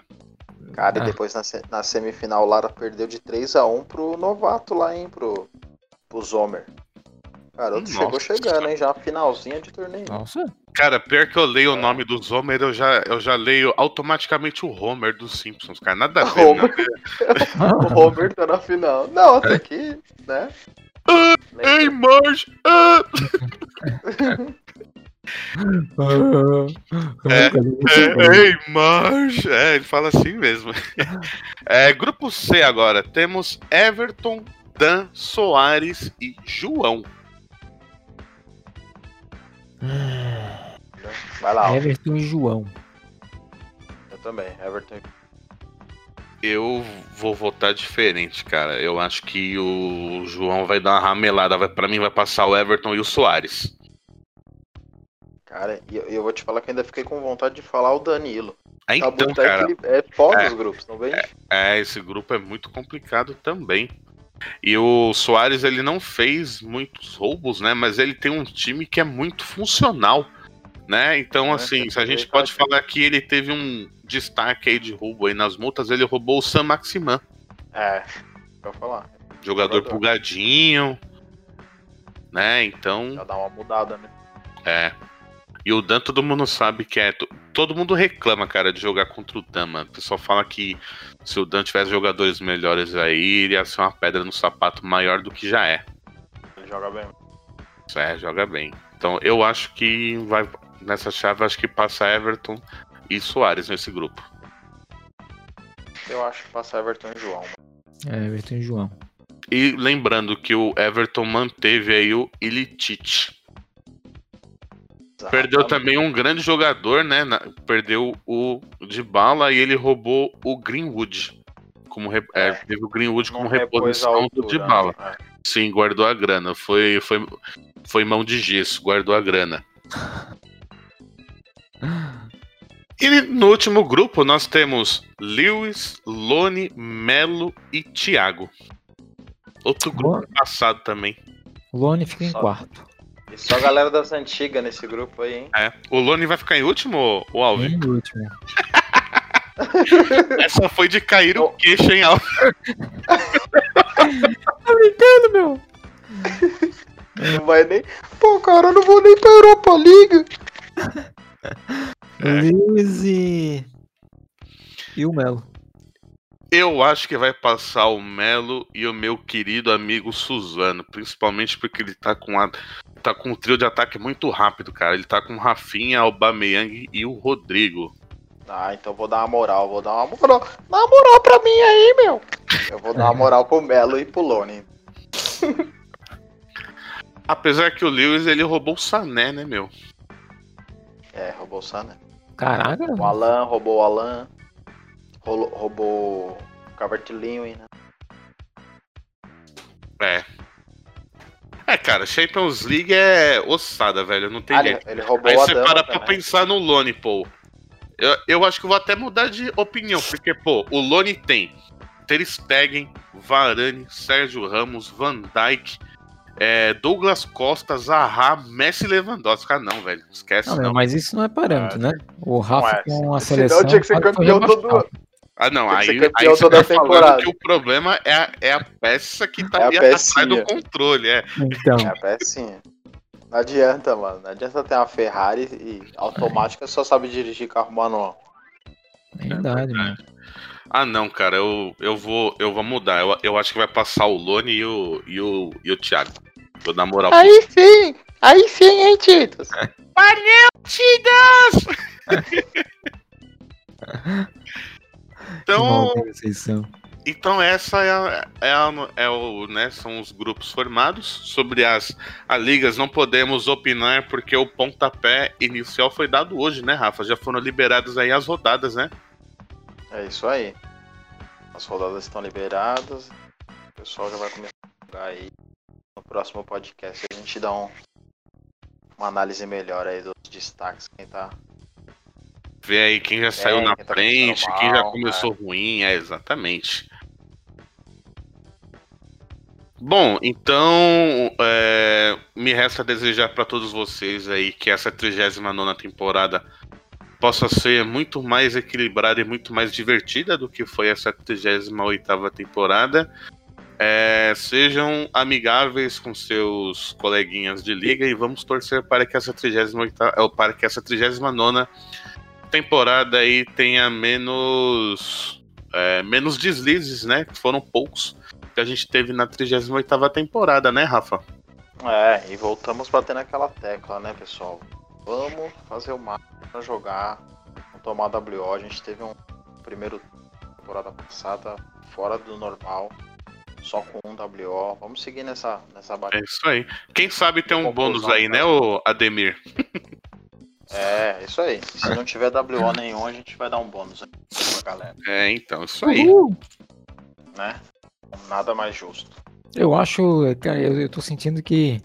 B: Cara, e
A: Ah.
B: depois na, na semifinal o Lara perdeu de 3x1 pro novato lá, hein? Pro, pro Zomer. Garoto
C: Nossa.
B: chegou chegando, hein? Já finalzinha de torneio.
A: Nossa,
C: Cara, pior que eu leio o nome dos Homer, eu já, eu já leio automaticamente o Homer dos Simpsons, cara. Nada a ver.
B: Homer.
C: nada-
B: O Robert tá na final. Não, até aqui, né?
C: Ei, Marge! Ah! É, é, ei, mas. É, ele fala assim mesmo. É, grupo C agora. Temos Everton, Dan, Soares e João.
B: Vai lá. ó.
A: Everton e João.
B: Eu também. Everton.
C: Eu vou votar diferente, cara. Eu acho que o João vai dar uma ramelada. Vai, pra mim, vai passar o Everton e o Soares.
B: Cara, e eu, e eu vou te falar que ainda fiquei com vontade de falar o Danilo.
C: É, então,
B: Tabu tá
C: cara.
B: equili- é pós
C: é.
B: os grupos, não vem?
C: É, esse grupo é muito complicado também. E o Soares, ele não fez muitos roubos, né? Mas ele tem um time que é muito funcional, né? Então,
B: É,
C: assim, se a gente pode falar que ele teve um destaque aí de roubo aí nas multas, ele roubou o Sam Maximan,
B: É. Pra falar.
C: jogador
B: Jogador.
C: pulgadinho, né? Então,
B: Já dá uma mudada, né?
C: é. E o Dan, todo mundo sabe que é. To- Todo mundo reclama, cara, de jogar contra o Dan, mano. O pessoal fala que se o Dan tivesse jogadores melhores aí, ele ia ser uma pedra no sapato maior do que já é.
B: Ele joga bem.
C: É, joga bem. Então eu acho que vai. Nessa chave, acho que passa Everton e Soares nesse grupo.
B: Eu acho que passa Everton e João.
A: É, Everton e João.
C: E lembrando que o Everton manteve aí o Ilitich. Perdeu também um grande jogador, né? na- perdeu o de bala e ele roubou o Greenwood. Como re- é,
B: É.
C: teve o Greenwood como reposição do de
B: altura,
C: bala.
B: né?
C: Sim, guardou a grana. Foi, foi, foi mão de gesso, guardou a grana. E no último grupo nós temos Lewis, Lone, Melo e Thiago. Outro grupo passado também.
A: Lone fica em
B: Só-
A: quarto.
B: E só a galera das antigas nesse grupo aí, hein?
C: É. O Lone vai ficar em último, o Alvin?
A: Em último.
C: Essa foi de cair o queixo, hein, Alvin?
A: Tá brincando, meu?
B: Não vai nem. Pô, cara, eu não vou nem pra Europa League.
C: É.
A: E. E o Melo.
C: Eu acho que vai passar o Melo e o meu querido amigo Suzano, principalmente porque ele tá com a, tá com um trio de ataque muito rápido, cara. Ele tá com o Rafinha, o Bameyang e o Rodrigo.
B: Ah, então vou dar uma moral, vou dar uma moral. Dá uma moral pra mim aí, meu. Eu vou dar uma moral pro Melo e pro Lone.
C: Apesar que o Lewis ele roubou o Sané, né, meu?
B: É, roubou o Sané.
A: Caraca.
B: O Alan, roubou o Alan. Roubou o Calvert-Lewin, né?
C: É. É, cara, Champions League é ossada, velho. Não tem
B: Ah,
C: jeito.
B: ele, roubou
C: Aí você para pra
B: também.
C: pensar no Lone, pô. Eu, eu acho que eu vou até mudar de opinião, porque, pô, o Lone tem Ter Stegen, Varane, Sérgio Ramos, Van Dijk, é, Douglas Costa, Zaha, Messi Lewandowski. Ah, não, velho. Esquece,
A: Não,
C: não.
A: meu, mas isso não é parâmetro, né? O Rafa
B: é.
A: com a
B: Senão
A: seleção.
B: tinha que ser campeão todo.
C: Ah, não.
B: Tem
C: Aí, aí você
B: toda
C: tá falando que o problema é a, é a peça que tá
B: É
C: ali atrás do controle, é.
A: Então,
B: É a pecinha. Não adianta, mano. Não adianta ter uma Ferrari e automática só sabe dirigir carro manual.
A: é verdade, mano.
C: Ah, não, cara, eu, eu, vou, eu vou mudar. Eu, eu acho que vai passar o Lone e o, e o, e o Thiago. Vou dar moral
B: Aí sim! Aí sim, hein, Titos?
C: Partidas!
A: Que
C: então, então essa é, a, é, a- é o, né, são os grupos formados. Sobre as, as ligas não podemos opinar porque o pontapé inicial foi dado hoje, né, Rafa? Já foram liberadas aí as rodadas, né?
B: É isso aí. As rodadas estão liberadas. O pessoal já vai começar a jogar aí. No próximo podcast a gente dá um, uma análise melhor aí dos destaques. Quem tá.
C: Ver aí quem já saiu na
B: quem tá
C: frente,
B: começando
C: quem já
B: mal,
C: começou ruim, é exatamente. Bom, então é, me resta desejar para todos vocês aí que essa 39 temporada possa ser muito mais equilibrada e muito mais divertida do que foi essa 38 temporada. É, sejam amigáveis com seus coleguinhas de liga e vamos torcer para que essa 38 eh, para que essa 39 temporada aí tenha menos é, menos deslizes, né? Que foram poucos que a gente teve na 38ª temporada, né, Rafa?
B: É, e voltamos batendo aquela tecla, né, pessoal? vamos fazer o máximo pra jogar, tomar WO. A gente teve um primeiro temporada passada fora do normal, só com um WO. Vamos seguir nessa, nessa
C: É isso aí. Quem sabe tem um
B: Conclusão,
C: bônus aí, né, ô Ademir?
B: É, isso aí. Se não tiver WO nenhum, a gente vai dar um bônus aí pra galera,
C: É, então, isso aí.
A: Uhul.
B: né? Nada mais justo.
A: Eu acho, cara, eu, eu tô sentindo que,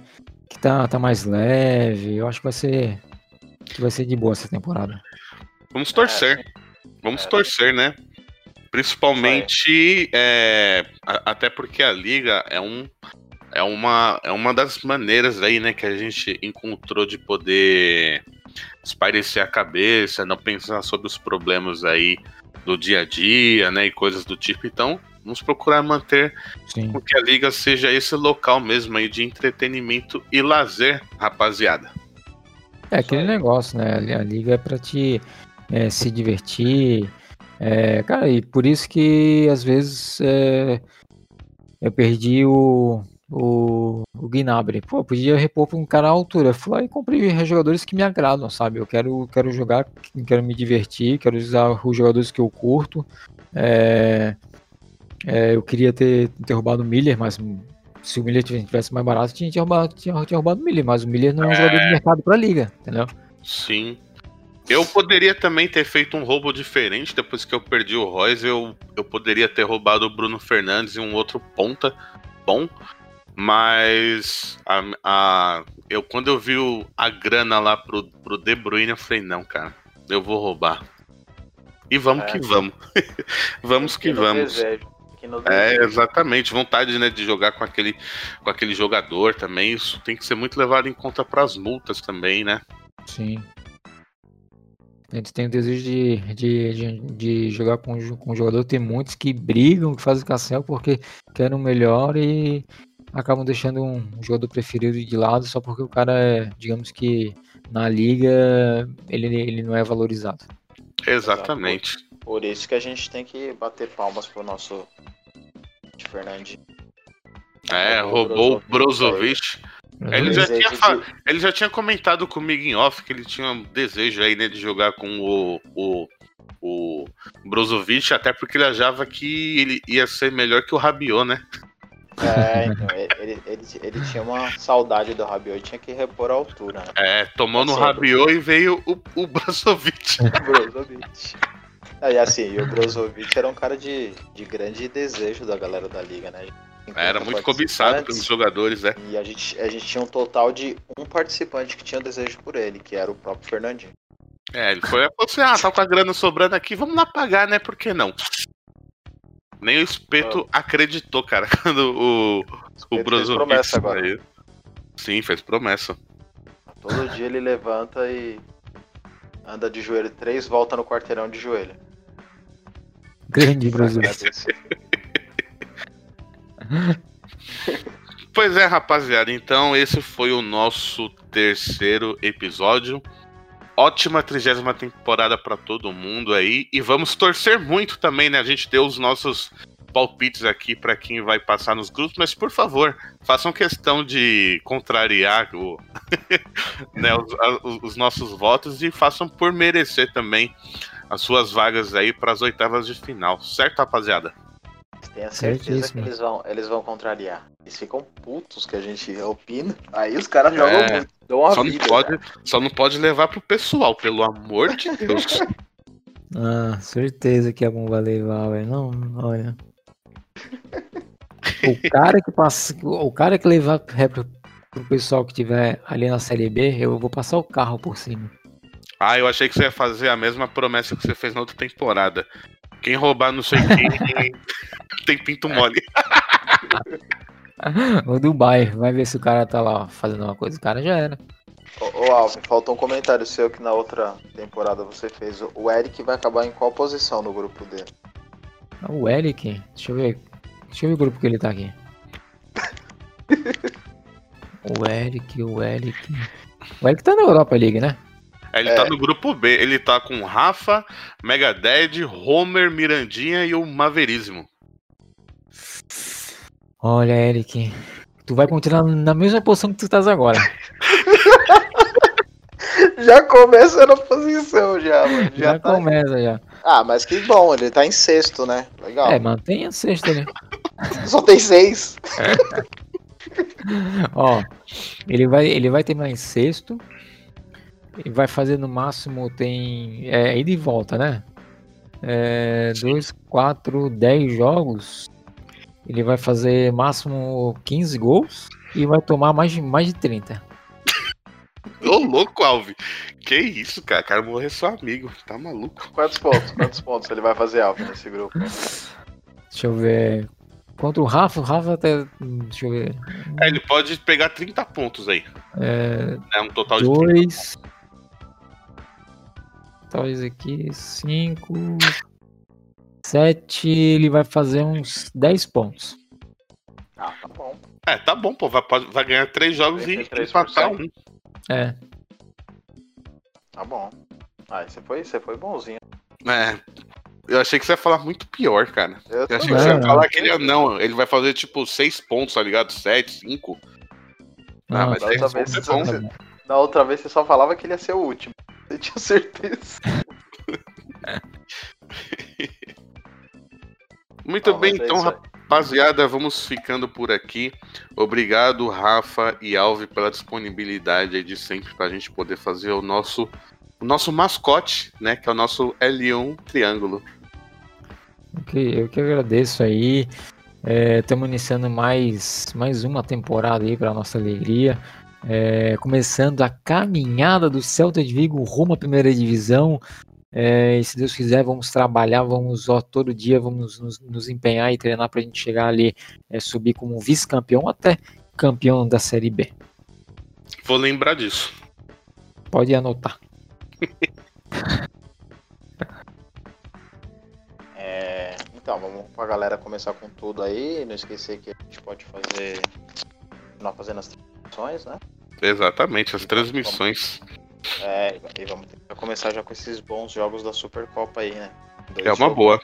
A: que tá, tá mais leve. Eu acho que vai ser. Que vai ser de boa essa temporada.
C: Vamos torcer.
B: É.
C: Vamos
B: É.
C: torcer, né? Principalmente, é, até porque a liga é um é uma é uma das maneiras aí, né, que a gente encontrou de poder espairecer a cabeça, não pensar sobre os problemas aí do dia a dia, né, e coisas do tipo. Então, vamos procurar manter
A: Sim.
C: com que a liga seja esse local mesmo aí de entretenimento e lazer, rapaziada.
A: É aquele negócio, né? A liga é pra te é, se divertir. É, cara, e por isso que às vezes é, eu perdi o, o, o Gnabry. Pô, podia repor pra um cara à altura. Eu fui lá e comprei jogadores que me agradam, sabe? Eu quero, quero jogar, quero me divertir, quero usar os jogadores que eu curto. É, é, eu queria ter, ter roubado o Miller, mas se o Miller tivesse mais barato, tinha, tinha, roubado, tinha, tinha roubado o Miller, mas o Miller não é um jogador de mercado pra liga, entendeu?
C: Sim. Eu poderia também ter feito um roubo diferente depois que eu perdi o Royce. Eu, eu poderia ter roubado o Bruno Fernandes e um outro ponta bom. Mas a, a- eu, quando eu vi o- a grana lá pro, pro De Bruyne, eu falei, não, cara, eu vou roubar. E vamos
B: É.
C: que vamos. vamos que vamos.
B: desejo, que no
C: É, exatamente. Vontade né, de jogar com aquele, com aquele jogador também. Isso tem que ser muito levado em conta para as multas também, né?
A: Sim. A gente tem o desejo de, de, de, de jogar com, com o jogador. Tem muitos que brigam, que fazem cassel porque querem o melhor e acabam deixando um jogador preferido de lado só porque o cara é, digamos que na liga ele, ele não é valorizado.
C: Exatamente.
B: Por isso que a gente tem que bater palmas pro nosso Fernandinho.
C: É, roubou o Brozovic. Ele já, tinha ele já tinha comentado comigo em off que ele tinha um desejo aí, né, de jogar com o, o, o Brozovic, até porque ele achava que ele ia ser melhor que o Rabiot, né?
B: É, então, ele, ele, ele tinha uma saudade do Rabiot e tinha que repor a altura, né?
C: É, tomou no. Rabiot e veio o, o Brozovic.
B: O Brozovic. E assim, e o Brozovic era um cara de, de grande desejo da galera da liga, né?
C: Era muito cobiçado pelos jogadores, né?
B: E a gente, a gente tinha um total de um participante que tinha desejo por ele, que era o próprio Fernandinho.
C: É, ele foi, falou assim, ah, tá com a grana sobrando aqui, vamos lá pagar, né? Por que não? Nem o Espeto acreditou, cara, quando o, o
B: Ele fez
C: Brozovic
B: promessa agora.
C: saiu. Sim, fez promessa.
B: Todo dia ele levanta e anda de joelho três voltas no quarteirão de joelho.
A: Grande Brozovic.
B: Agradecer.
C: Pois é, rapaziada, então esse foi o nosso terceiro episódio. Ótima trigésima temporada pra todo mundo aí. E vamos torcer muito também, né? A gente deu os nossos palpites aqui pra quem vai passar nos grupos, mas por favor, façam questão de contrariar o- né, os, a- os- os nossos votos e façam por merecer também as suas vagas aí pras oitavas de final, certo, rapaziada?
B: Tenha certeza que
A: Certíssimo.
B: eles vão, eles vão contrariar. Eles ficam putos que a gente opina. Aí os caras jogam
C: É.
B: muito.
C: Só não,
B: vida.
C: pode,
B: cara.
C: só não pode levar pro pessoal, pelo amor de Deus.
A: Ah, certeza que algum vai levar, velho. Não, olha. O cara que passa, o cara que levar ré pro, pro pessoal que tiver ali na série B, eu vou passar o carro por cima.
C: Ah, eu achei que você ia fazer a mesma promessa que você fez na outra temporada. Quem roubar não sei quem tem pinto mole.
A: O Dubai, vai ver se o cara tá lá fazendo uma coisa. O cara já era.
B: Ô, ô Alvin, faltou um comentário seu que na outra temporada você fez. O Eric vai acabar em qual posição no grupo dele?
A: O Eric, deixa eu ver. Deixa eu ver o grupo que ele tá aqui. O Eric, o Eric. O Eric tá na Europa League, né?
C: Ele
B: É.
C: tá no grupo B. Ele tá com Rafa, Megadeth, Homer, Mirandinha e o Maveríssimo.
A: Olha, Eric. Tu vai continuar na mesma posição que tu estás agora.
B: já começa na posição, já, mano. Já,
A: Já
B: tá...
A: começa já.
B: Ah, mas que bom, ele tá em sexto, né? Legal.
A: É, mantenha a sexta ali.
B: Só tem seis.
A: Ó, ele vai, ele vai terminar em sexto. E vai fazer no máximo, tem. É ida e volta, né? É, dois, quatro, dez jogos. Ele vai fazer máximo 15 gols e vai tomar mais de, mais de 30.
C: Ô, louco, Alves. Que isso, cara? O cara morrer seu amigo. Tá maluco.
B: Quantos pontos? Quantos pontos ele vai fazer alvo nesse grupo?
A: Deixa eu ver. Contra o Rafa, o Rafa até. Deixa eu ver.
C: É, ele pode pegar 30 pontos aí.
A: É,
C: É um total de 30.
A: dois. Talvez aqui, cinco. Sete. Ele vai fazer uns 10 pontos.
B: Ah, tá bom.
C: É, tá bom, pô. Vai, pode- vai ganhar 3 jogos e
B: 33%.
C: empatar um.
A: É.
B: Tá bom. Ah, você foi, você foi bonzinho.
C: É. Eu achei que você ia falar muito pior, cara.
B: Eu
C: Eu achei que você ia falar que ele ia, não, ele vai fazer tipo 6 pontos, tá ligado? 7, 5. Ah,
A: Não,
C: mas
B: da outra
C: pontos
B: vez
C: é bom.
B: você-
A: tá bom.
B: Da outra vez você só falava que ele ia ser o último. Você tinha certeza.
C: Muito bem,
B: é
C: então, rapaziada, vamos ficando por aqui. Obrigado, Rafa e Alve, pela disponibilidade aí de sempre pra gente poder fazer o nosso, o nosso mascote, né? Que é o nosso L1 Triângulo.
A: Ok, eu que agradeço aí. Estamos iniciando mais, mais uma temporada aí para nossa alegria. É, começando a caminhada do Celta de Vigo rumo à primeira divisão. É, e se Deus quiser, vamos trabalhar, vamos ó, todo dia, vamos nos, nos empenhar e treinar para a gente chegar ali, é, subir como vice-campeão até campeão da Série B.
C: Vou lembrar disso.
A: Pode anotar.
B: É, então, vamos pra galera começar com tudo aí. Não esquecer que a gente pode fazer. Continuar fazendo as transmissões, né?
C: Exatamente, as transmissões.
B: É, e vamos tentar começar já com esses bons jogos da Supercopa aí, né? Dois
C: É uma
B: jogos.
C: boa.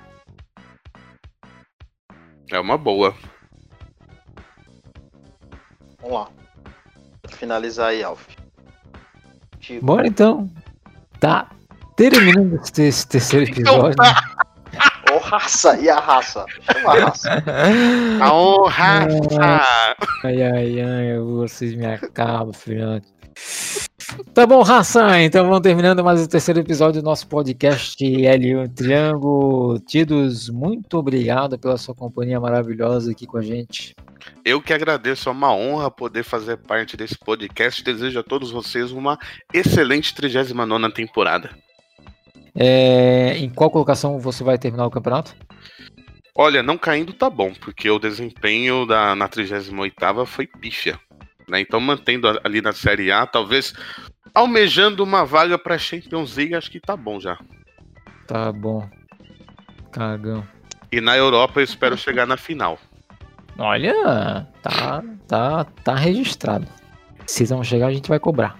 C: É uma boa.
B: Vamos lá. Pra finalizar aí, Alf. Tipo,
A: Bora então. Tá terminando esse, esse terceiro episódio.
B: ô raça, e a raça? Chama a raça.
C: Aô, Rafa!
A: Ai, ai, ai, vocês me acabam, filhote. Tá bom, raça, então vamos terminando mais o terceiro episódio do nosso podcast L1 Triângulo. Tidos, muito obrigado pela sua companhia maravilhosa aqui com a gente.
C: Eu que agradeço, é uma honra poder fazer parte desse podcast. Desejo a todos vocês uma excelente 39 temporada.
A: É, em qual colocação você vai terminar o campeonato?
C: Olha, não caindo tá bom, porque o desempenho da, na 38 foi pífia. Né? Então, mantendo a- ali na Série A, talvez almejando uma vaga para Champions League, acho que tá bom já.
A: Tá bom. Cagão.
C: E na Europa eu espero chegar na final.
A: Olha, tá, tá, tá registrado. Se não chegar, a gente vai cobrar.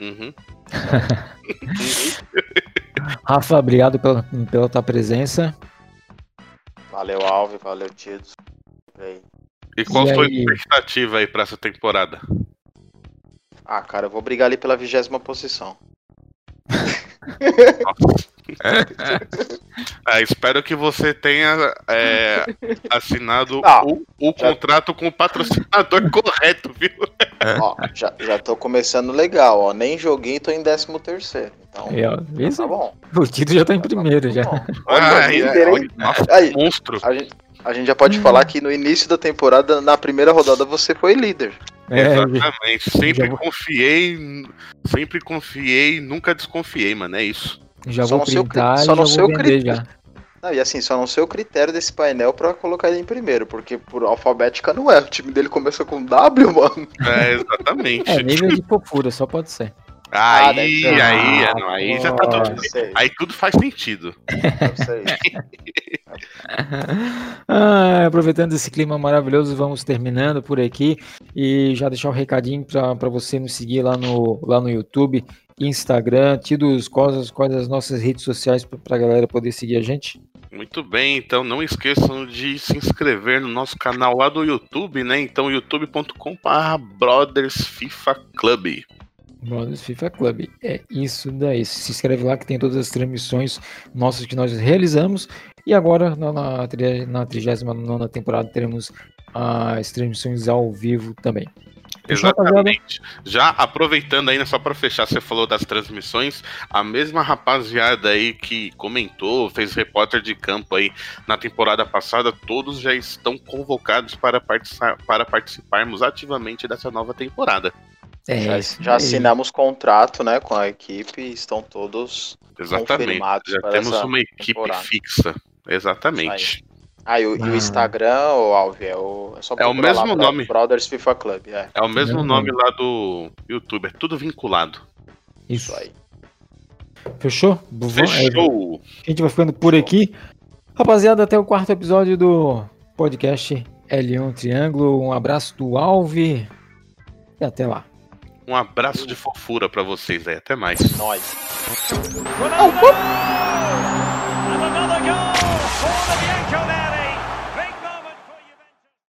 C: Uhum.
A: Rafa, obrigado pela, pela tua presença.
B: Valeu, Alves, valeu, Tidos.
C: E qual
A: E
C: foi
A: aí?
C: a expectativa aí pra essa temporada?
B: Ah, cara, eu vou brigar ali pela vigésima posição.
C: Ah, espero que você tenha é, assinado
B: Não,
C: o, o
B: já-
C: contrato com o patrocinador correto, viu?
B: Ó, já, já tô começando legal, ó. Nem joguei, tô em décimo terceiro. Então,
A: Aí, ó, isso,
B: tá bom.
A: o título já tá em primeiro já.
B: Tá bom. Olha,
C: nossa,
B: Aí,
C: monstro.
B: a gente, a gente já pode falar que no início da temporada, na primeira rodada, você foi líder.
A: É,
C: Exatamente. Sempre
A: vou-
C: confiei, sempre confiei, nunca desconfiei, mano. É isso.
A: já
B: Só
A: vou
B: no seu
A: printar e
B: só
A: já
B: no
A: vou
B: seu
A: vender
B: critério.
A: já.
B: Não, e assim, só não sei o critério desse painel pra colocar ele em primeiro, porque por alfabética não é. O time dele começa com W, mano.
C: É, exatamente.
A: É, nível de fofura, só pode ser.
B: Ah,
C: aí,
B: ser.
C: aí,
A: Ah,
C: não, aí já tá tudo. Aí tudo faz sentido.
A: Ah, aproveitando esse clima maravilhoso, vamos terminando por aqui e já deixar o um recadinho para você nos seguir lá no, lá no YouTube, Instagram, Tidos, quais, quais as nossas redes sociais para a galera poder seguir a gente.
C: Muito bem, então não esqueçam de se inscrever no nosso canal lá do YouTube, né? Então youtube.com.br Brothers FIFA Club.
A: Brothers FIFA Club. É isso daí. Se inscreve lá que tem todas as transmissões nossas que nós realizamos. E agora, na, na, na 39 temporada, teremos as transmissões ao vivo também.
C: Exatamente. Já aproveitando ainda, só para fechar, você falou das transmissões, a mesma rapaziada aí que comentou, fez repórter de campo aí na temporada passada, todos já estão convocados para, participar, para participarmos ativamente dessa nova temporada.
B: É, já, já assinamos contrato né, com a equipe e estão todos
C: Exatamente. Já temos uma equipe temporada. fixa. Exatamente.
B: Ah, e o, ah. e o Instagram, o Alvi, é, o,
C: é só É o mesmo lá, nome.
B: Brothers FIFA Club, é.
C: É o mesmo é nome lá do YouTube, é tudo vinculado.
A: Isso aí. Fechou?
C: Fechou.
A: A gente vai ficando por aqui. Rapaziada, até o quarto episódio do podcast L1 Triângulo. Um abraço do Alve e até lá.
C: Um abraço de fofura para vocês aí. Até mais.
B: Nós. Oh, oh.